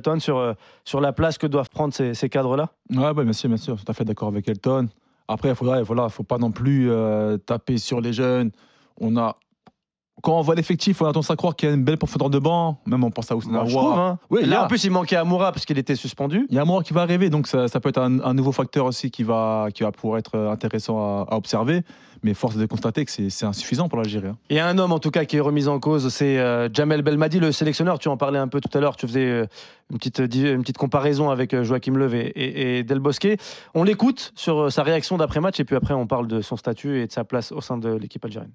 Elton, sur, euh, sur la place que doivent prendre ces, ces cadres-là? Ouais, ouais, bien sûr, bien sûr, tout à fait d'accord avec Elton. Après, il faudrait, voilà, faut pas non plus euh, taper sur les jeunes. On a, quand on voit l'effectif, on a tendance à croire qu'il y a une belle profondeur de banc. Même on pense à Ousmane Bah, hein. Oui, Là, en plus, il manquait Amoura parce qu'il était suspendu. Il y a moment qui va arriver, donc ça, ça peut être un, un nouveau facteur aussi qui va, qui va pouvoir être euh, intéressant à, à observer. Mais force de constater que c'est insuffisant pour l'Algérie. hein. Il y a un homme en tout cas qui est remis en cause, c'est euh, Jamel Belmadi, le sélectionneur. Tu en parlais un peu tout à l'heure, tu faisais euh, une, petite, di- une petite comparaison avec euh, Joachim Löw et, et- et Del Bosque. On l'écoute sur euh, sa réaction d'après-match et puis après on parle de son statut et de sa place au sein de l'équipe algérienne.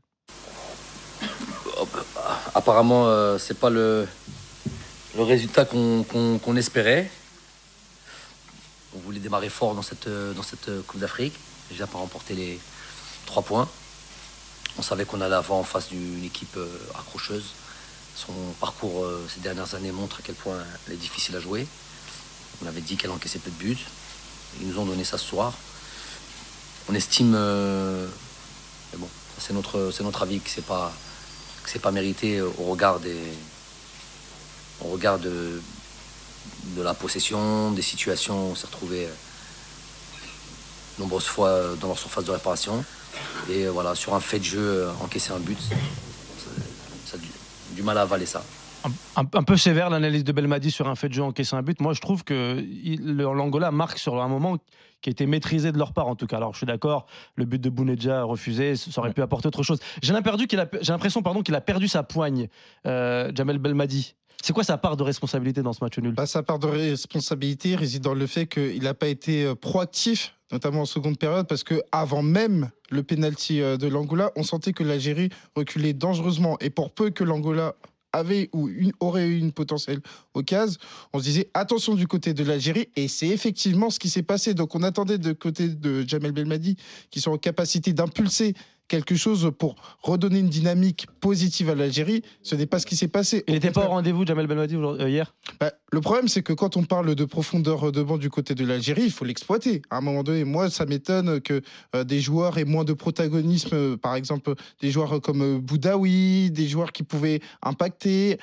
Apparemment, euh, c'est pas le, résultat qu'on espérait. On voulait démarrer fort dans cette, euh, euh, Coupe d'Afrique, déjà par remporter les trois points. On savait qu'on allait avoir en face d'une équipe euh, accrocheuse. Son parcours ces dernières années montre à quel point elle est difficile à jouer. On avait dit qu'elle encaissait peu de buts. Ils nous ont donné ça ce soir. On estime, mais bon, c'est notre, notre avis que c'est pas que c'est pas mérité au regard des au regard de, de la possession, des situations où on s'est retrouvé euh, nombreuses fois dans leur surface de réparation. Et euh, voilà, sur un fait de jeu, euh, encaisser un but, ça, a du mal à avaler ça. Un, un peu sévère l'analyse de Belmadi sur un fait de jeu encaissé un but. Moi je trouve que l'Angola marque sur un moment qui était maîtrisé de leur part en tout cas. Alors je suis d'accord, le but de Bounedja refusé, ça aurait pu apporter autre chose. J'ai l'impression qu'il a, j'ai l'impression pardon qu'il a perdu sa poigne, euh, Jamel Belmadi. C'est quoi sa part de responsabilité dans ce match nul? Bah, sa part de responsabilité réside dans le fait qu'il n'a pas été euh, proactif, notamment en seconde période, parce que avant même le penalty euh, de l'Angola, on sentait que l'Algérie reculait dangereusement. Et pour peu que l'Angola avait ou aurait eu une potentielle occasion, on se disait attention du côté de l'Algérie. Et c'est effectivement ce qui s'est passé. Donc on attendait de côté de Jamel Belmadi qui sont en capacité d'impulser quelque chose pour redonner une dynamique positive à l'Algérie. Ce n'est pas ce qui s'est passé. Il n'était pas au rendez-vous, Jamel Belmadi, euh, hier? Bah, le problème, c'est que quand on parle de profondeur de banc du côté de l'Algérie, il faut l'exploiter. À un moment donné, moi, ça m'étonne que euh, des joueurs aient moins de protagonisme. euh, par exemple, des joueurs comme Boudaoui, des joueurs qui pouvaient impacter.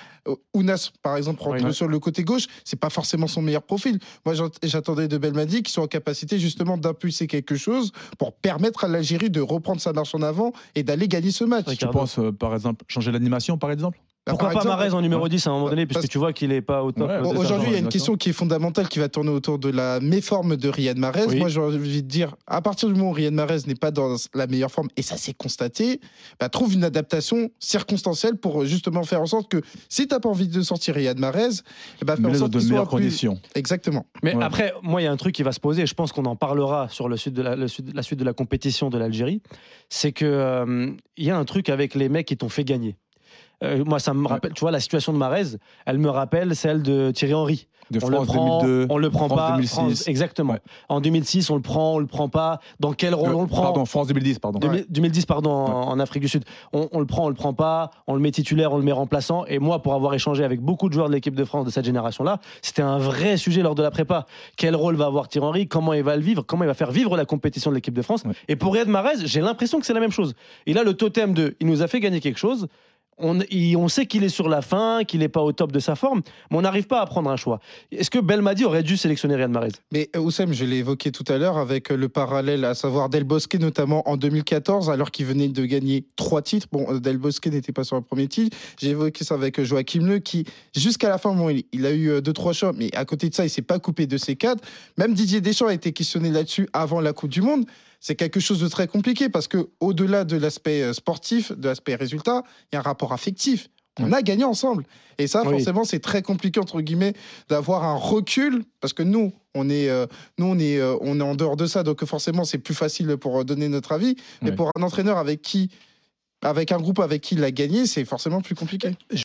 Ounas, par exemple, rentre Oui. sur le côté gauche, c'est pas forcément son meilleur profil. Moi, j'attendais de Belmadi qui soit en capacité justement d'impulser quelque chose pour permettre à l'Algérie de reprendre sa marche en avant et d'aller gagner ce match. Tu Ricardo. penses, euh, par exemple, changer l'animation, par exemple? Pourquoi par pas Marez en numéro 10 à un moment donné, puisque tu vois qu'il n'est pas au top Ouais, Aujourd'hui, il y a une question qui est fondamentale qui va tourner autour de la méforme de Riyad Mahrez. Oui. Moi, j'ai envie de dire, à partir du moment où Riyad Mahrez n'est pas dans la meilleure forme, et ça s'est constaté, bah, trouve une adaptation circonstancielle pour justement faire en sorte que si tu n'as pas envie de sortir Riyad Mahrez, eh bah, faire en sorte de qu'il meilleures plus... conditions. Exactement. Mais Ouais. après, moi, il y a un truc qui va se poser, et je pense qu'on en parlera sur le sud de la, le sud- la suite de la compétition de l'Algérie, c'est que euh, il y a un truc avec les mecs qui t'ont fait gagner. Euh, moi, ça me rappelle, tu vois, la situation de Marez, elle me rappelle celle de Thierry Henry. De on France le prend, 2002. on le prend France pas. 2006. France- exactement. Ouais. En 2006, on le prend, on le prend pas. Dans quel rôle on le prend Pardon, France 2010, pardon. 2000 2010, pardon, en, en Afrique du Sud. On, on le prend, on le prend pas, on le met titulaire, on le met remplaçant. Et moi, pour avoir échangé avec beaucoup de joueurs de l'équipe de France de cette génération-là, c'était un vrai sujet lors de la prépa. Quel rôle va avoir Thierry Henry? Comment il va le vivre? Comment il va faire vivre la compétition de l'équipe de France? Ouais. Et pour Riyad Mahrez, j'ai l'impression que c'est la même chose. Il a le totem de il nous a fait gagner quelque chose. On, sait qu'il est sur la fin, qu'il n'est pas au top de sa forme, mais on n'arrive pas à prendre un choix. Est-ce que Belmadi aurait dû sélectionner Riyad Mahrez? Mais euh, Oussem, je l'ai évoqué tout à l'heure avec euh, le parallèle, à savoir Del Bosque notamment en 2014, alors qu'il venait de gagner trois titres. Bon, euh, Del Bosque n'était pas sur le premier titre. J'ai évoqué ça avec Joachim Le, qui jusqu'à la fin, bon, il, a eu deux trois choix, mais à côté de ça, il s'est pas coupé de ses cadres. Même Didier Deschamps a été questionné là-dessus avant la Coupe du Monde. C'est quelque chose de très compliqué parce que au-delà de l'aspect euh, sportif, de l'aspect résultat, il y a un rapport affectif. On a gagné ensemble. Et ça, Oui. forcément, c'est très compliqué, entre guillemets, d'avoir un recul, parce que nous, on est, euh, nous, on est, euh, on est en dehors de ça, donc forcément, c'est plus facile pour donner notre avis. Mais pour un entraîneur avec qui, avec un groupe avec qui il a gagné, c'est forcément plus compliqué.